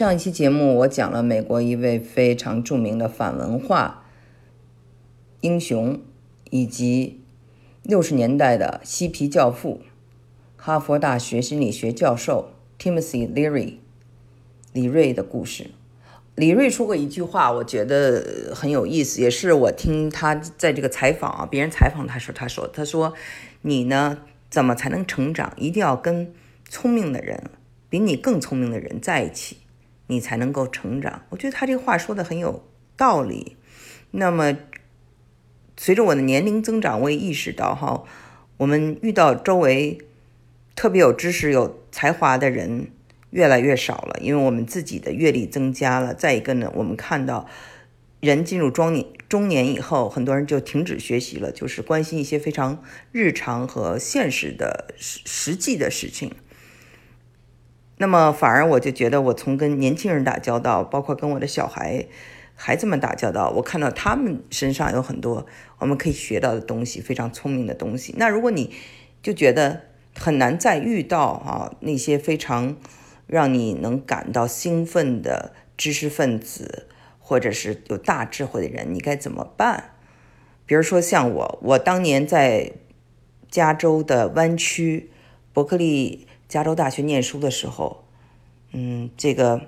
上一期节目我讲了美国一位非常著名的反文化英雄，以及六十年代的嬉皮教父、哈佛大学心理学教授 Timothy Leary 李瑞的故事。李瑞说过一句话，我觉得很有意思，也是我听他在这个采访啊，别人采访他说，他说，他说，你呢怎么才能成长？一定要跟聪明的人，比你更聪明的人在一起。你才能够成长。我觉得他这个话说的很有道理。那么，随着我的年龄增长，我也意识到哈，我们遇到周围特别有知识、有才华的人越来越少了，因为我们自己的阅历增加了。再一个呢，我们看到人进入中年中年以后，很多人就停止学习了，就是关心一些非常日常和现实的实实际的事情。那么反而我就觉得，我从跟年轻人打交道，包括跟我的小孩、孩子们打交道，我看到他们身上有很多我们可以学到的东西，非常聪明的东西。那如果你就觉得很难再遇到啊那些非常让你能感到兴奋的知识分子，或者是有大智慧的人，你该怎么办？比如说像我，我当年在加州的湾区伯克利。加州大学念书的时候，嗯，这个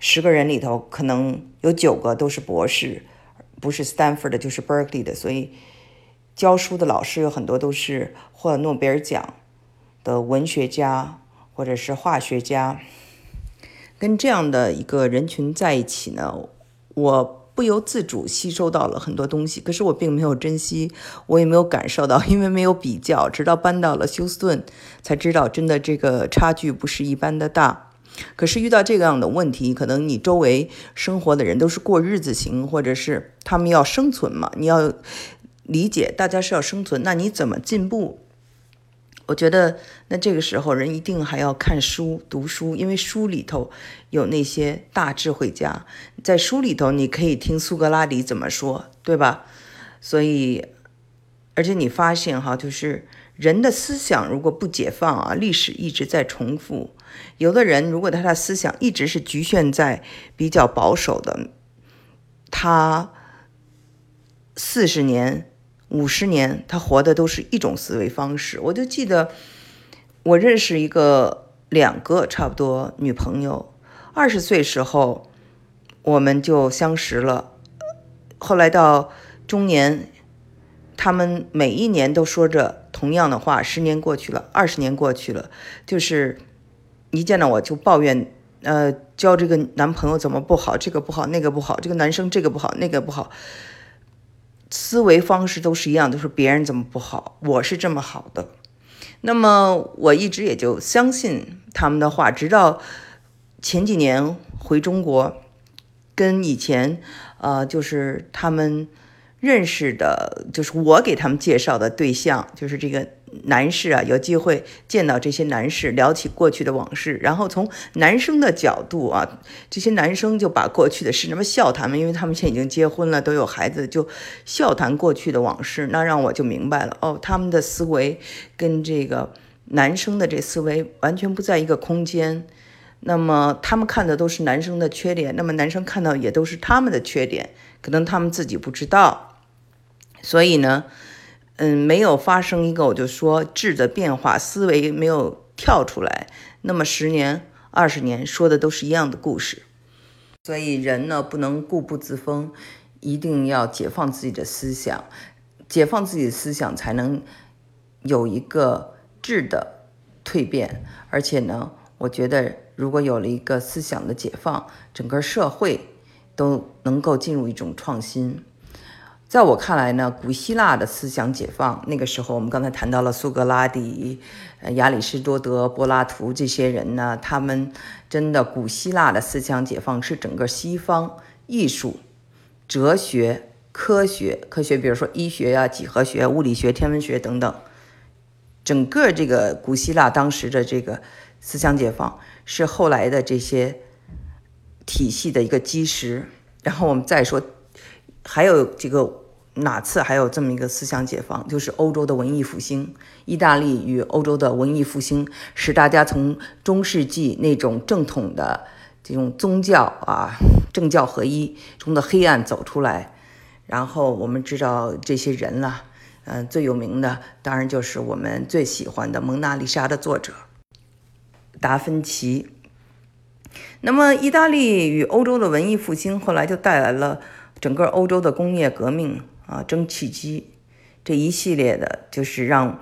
十个人里头可能有九个都是博士，不是 Stanford 的，就是 Berkeley 的，所以教书的老师有很多都是获诺贝尔奖的文学家或者是化学家。跟这样的一个人群在一起呢，我。不由自主吸收到了很多东西，可是我并没有珍惜，我也没有感受到，因为没有比较。直到搬到了休斯顿，才知道真的这个差距不是一般的大。可是遇到这样的问题，可能你周围生活的人都是过日子型，或者是他们要生存嘛？你要理解，大家是要生存，那你怎么进步？我觉得，那这个时候人一定还要看书、读书，因为书里头有那些大智慧家，在书里头你可以听苏格拉底怎么说，对吧？所以，而且你发现哈，就是人的思想如果不解放啊，历史一直在重复。有的人如果他的思想一直是局限在比较保守的，他四十年。五十年，他活的都是一种思维方式。我就记得，我认识一个两个差不多女朋友，二十岁时候我们就相识了。后来到中年，他们每一年都说着同样的话。十年过去了，二十年过去了，就是一见到我就抱怨，呃，交这个男朋友怎么不好，这个不好，那个不好，这个男生这个不好，那个不好。思维方式都是一样，都是别人怎么不好，我是这么好的。那么我一直也就相信他们的话，直到前几年回中国，跟以前呃，就是他们认识的，就是我给他们介绍的对象，就是这个。男士啊，有机会见到这些男士，聊起过去的往事，然后从男生的角度啊，这些男生就把过去的事那么笑谈嘛，因为他们现在已经结婚了，都有孩子，就笑谈过去的往事。那让我就明白了，哦，他们的思维跟这个男生的这思维完全不在一个空间。那么他们看的都是男生的缺点，那么男生看到也都是他们的缺点，可能他们自己不知道。所以呢。嗯，没有发生一个，我就说质的变化，思维没有跳出来，那么十年、二十年说的都是一样的故事。所以人呢，不能固步自封，一定要解放自己的思想，解放自己的思想，才能有一个质的蜕变。而且呢，我觉得如果有了一个思想的解放，整个社会都能够进入一种创新。在我看来呢，古希腊的思想解放，那个时候我们刚才谈到了苏格拉底、呃亚里士多德、柏拉图这些人呢，他们真的古希腊的思想解放是整个西方艺术、哲学、科学、科学，比如说医学呀、几何学、物理学、天文学等等，整个这个古希腊当时的这个思想解放是后来的这些体系的一个基石。然后我们再说，还有这个。哪次还有这么一个思想解放？就是欧洲的文艺复兴，意大利与欧洲的文艺复兴，使大家从中世纪那种正统的这种宗教啊，政教合一中的黑暗走出来。然后我们知道这些人了，嗯，最有名的当然就是我们最喜欢的《蒙娜丽莎》的作者达芬奇。那么，意大利与欧洲的文艺复兴后来就带来了整个欧洲的工业革命啊，蒸汽机这一系列的，就是让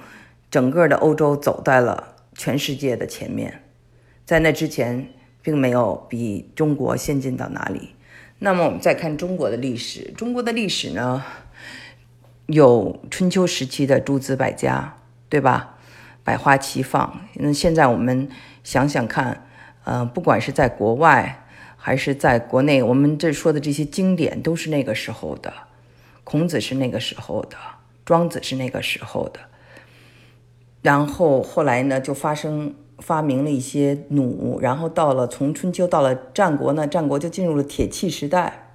整个的欧洲走在了全世界的前面。在那之前，并没有比中国先进到哪里。那么我们再看中国的历史，中国的历史呢，有春秋时期的诸子百家，对吧？百花齐放。那现在我们想想看，呃，不管是在国外还是在国内，我们这说的这些经典都是那个时候的。孔子是那个时候的，庄子是那个时候的。然后后来呢，就发生。发明了一些弩，然后到了从春秋到了战国呢，战国就进入了铁器时代。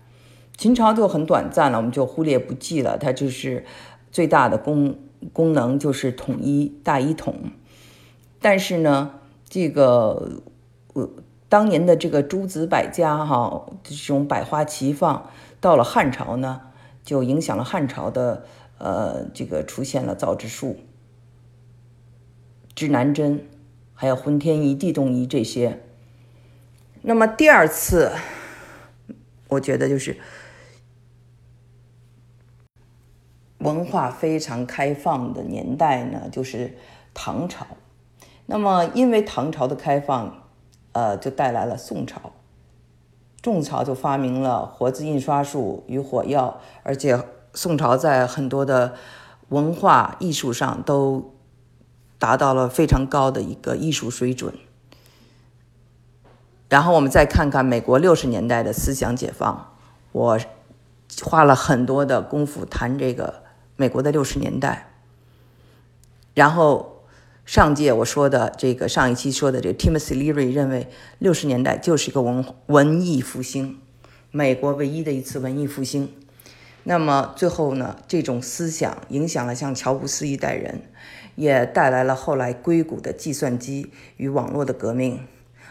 秦朝就很短暂了，我们就忽略不计了。它就是最大的功功能就是统一大一统。但是呢，这个呃当年的这个诸子百家哈，这种百花齐放，到了汉朝呢，就影响了汉朝的呃这个出现了造纸术、指南针。还有浑天仪、地动仪这些。那么第二次，我觉得就是文化非常开放的年代呢，就是唐朝。那么因为唐朝的开放，呃，就带来了宋朝。宋朝就发明了活字印刷术与火药，而且宋朝在很多的文化艺术上都。达到了非常高的一个艺术水准。然后我们再看看美国六十年代的思想解放，我花了很多的功夫谈这个美国的六十年代。然后上届我说的这个上一期说的这个 Timothy Leary 认为六十年代就是一个文文艺复兴，美国唯一的一次文艺复兴。那么最后呢，这种思想影响了像乔布斯一代人。也带来了后来硅谷的计算机与网络的革命，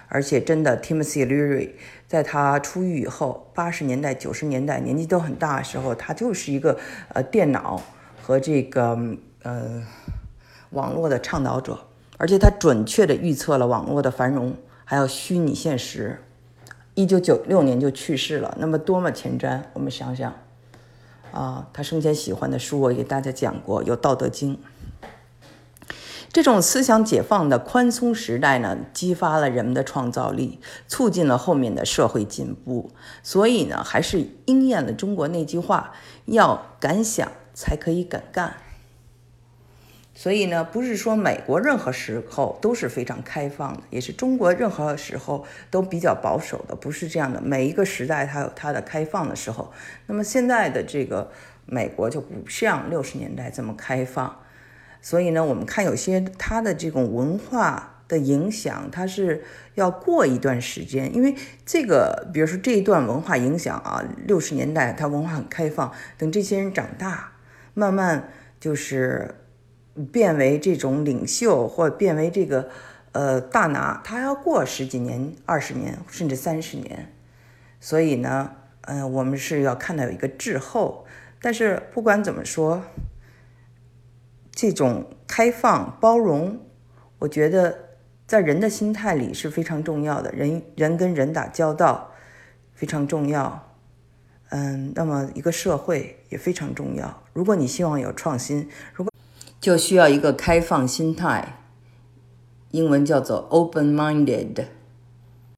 而且真的，Timothy Leary 在他出狱以后，八十年代、九十年代年纪都很大的时候，他就是一个呃电脑和这个呃网络的倡导者，而且他准确地预测了网络的繁荣，还有虚拟现实。一九九六年就去世了，那么多么前瞻！我们想想，啊，他生前喜欢的书我给大家讲过，有《道德经》。这种思想解放的宽松时代呢，激发了人们的创造力，促进了后面的社会进步。所以呢，还是应验了中国那句话：要敢想才可以敢干。所以呢，不是说美国任何时候都是非常开放的，也是中国任何时候都比较保守的，不是这样的。每一个时代它有它的开放的时候。那么现在的这个美国就不像六十年代这么开放。所以呢，我们看有些它的这种文化的影响，它是要过一段时间，因为这个，比如说这一段文化影响啊，六十年代它文化很开放，等这些人长大，慢慢就是变为这种领袖或变为这个呃大拿，他要过十几年、二十年甚至三十年。所以呢，嗯，我们是要看到有一个滞后，但是不管怎么说。这种开放包容，我觉得在人的心态里是非常重要的。人人跟人打交道非常重要，嗯，那么一个社会也非常重要。如果你希望有创新，如果就需要一个开放心态，英文叫做 open-minded。